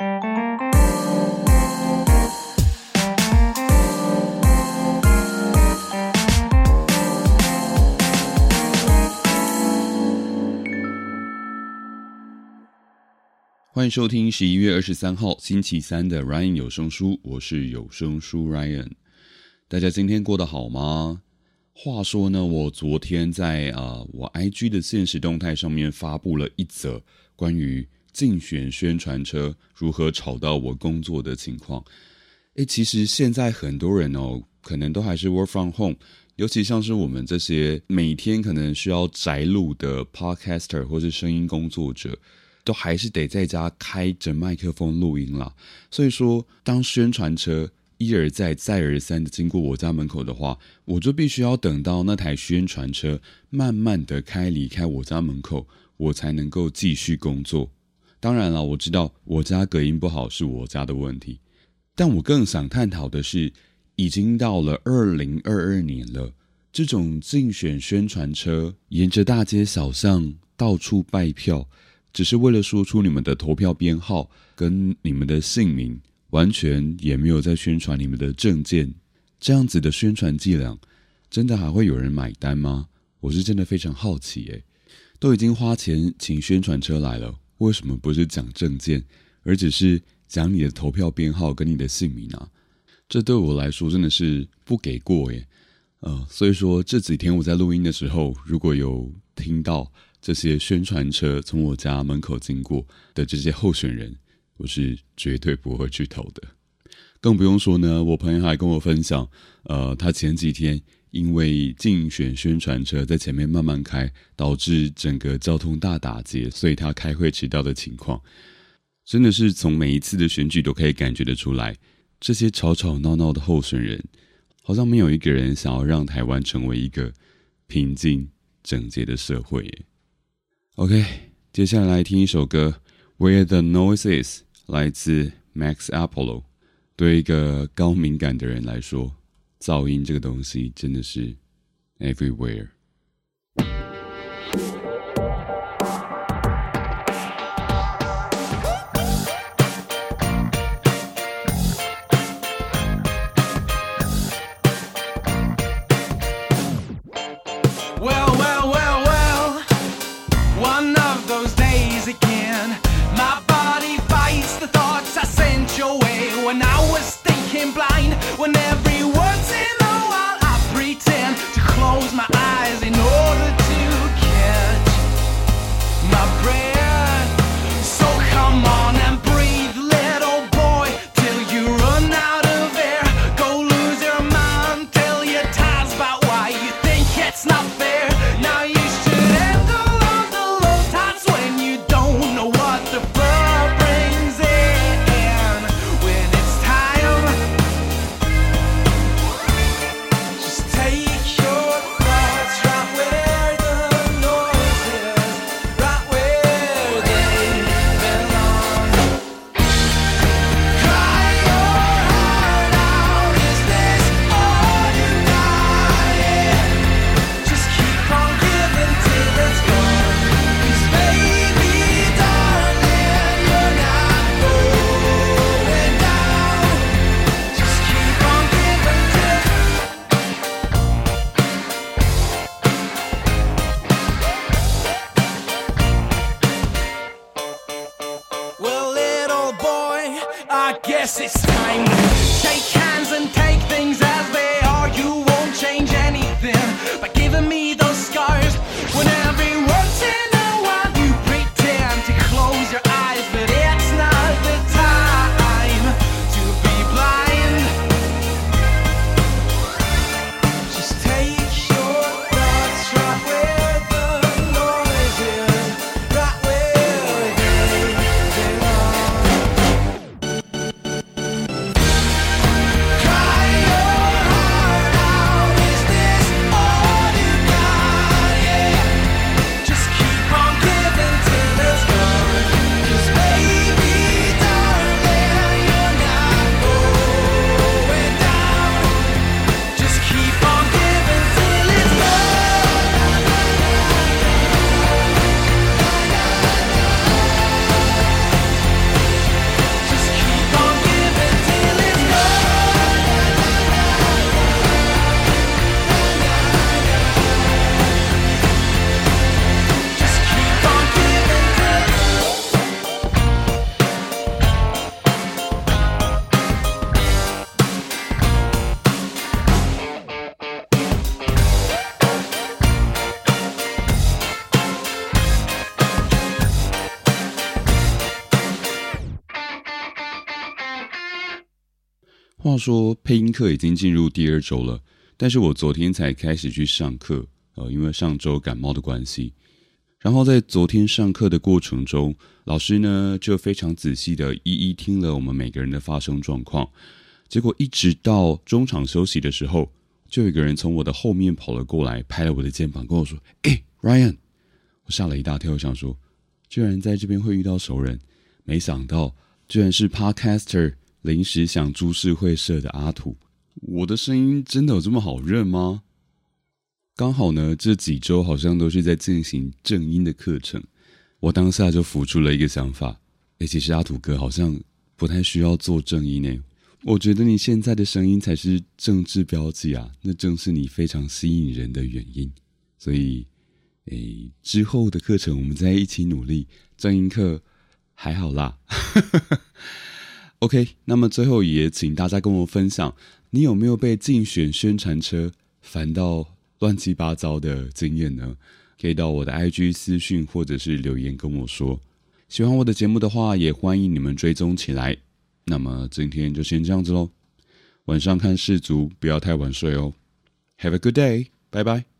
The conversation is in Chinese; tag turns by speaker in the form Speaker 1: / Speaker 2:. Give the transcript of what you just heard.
Speaker 1: 欢迎收听十一月二十三号星期三的 Ryan 有声书，我是有声书 Ryan。大家今天过得好吗？话说呢，我昨天在啊我 IG 的现实动态上面发布了一则关于竞选宣传车如何吵到我工作的情况。诶，其实现在很多人哦，可能都还是 Work from Home，尤其像是我们这些每天可能需要宅录的 Podcaster 或是声音工作者。都还是得在家开着麦克风录音啦。所以说当宣传车一而再再而三的经过我家门口的话，我就必须要等到那台宣传车慢慢的开离开我家门口，我才能够继续工作。当然了，我知道我家隔音不好是我家的问题，但我更想探讨的是，已经到了二零二二年了，这种竞选宣传车沿着大街小巷到处拜票。只是为了说出你们的投票编号跟你们的姓名，完全也没有在宣传你们的证件，这样子的宣传伎俩，真的还会有人买单吗？我是真的非常好奇诶，都已经花钱请宣传车来了，为什么不是讲证件，而只是讲你的投票编号跟你的姓名啊？这对我来说真的是不给过耶。呃，所以说这几天我在录音的时候，如果有听到。这些宣传车从我家门口经过的这些候选人，我是绝对不会去投的。更不用说呢，我朋友还跟我分享，呃，他前几天因为竞选宣传车在前面慢慢开，导致整个交通大打劫，所以他开会迟到的情况，真的是从每一次的选举都可以感觉得出来，这些吵吵闹闹的候选人，好像没有一个人想要让台湾成为一个平静整洁的社会。OK，接下来来听一首歌《Where the Noise Is》，来自 Max Apollo。对一个高敏感的人来说，噪音这个东西真的是 everywhere。
Speaker 2: him blind when every word's in the wall. I pretend to close my eyes. it's time.
Speaker 1: 话说配音课已经进入第二周了，但是我昨天才开始去上课，呃，因为上周感冒的关系。然后在昨天上课的过程中，老师呢就非常仔细的一一听了我们每个人的发声状况。结果一直到中场休息的时候，就有一个人从我的后面跑了过来，拍了我的肩膀，跟我说：“哎，Ryan！” 我吓了一大跳，想说，居然在这边会遇到熟人，没想到居然是 Podcaster。临时想株式会社的阿土，我的声音真的有这么好认吗？刚好呢，这几周好像都是在进行正音的课程，我当下就浮出了一个想法：诶，其实阿土哥好像不太需要做正音呢。我觉得你现在的声音才是政治标记啊，那正是你非常吸引人的原因。所以，诶，之后的课程我们再一起努力。正音课还好啦。OK，那么最后也请大家跟我分享，你有没有被竞选宣传车烦到乱七八糟的经验呢？可以到我的 IG 私讯或者是留言跟我说。喜欢我的节目的话，也欢迎你们追踪起来。那么今天就先这样子喽，晚上看世足不要太晚睡哦。Have a good day，拜拜。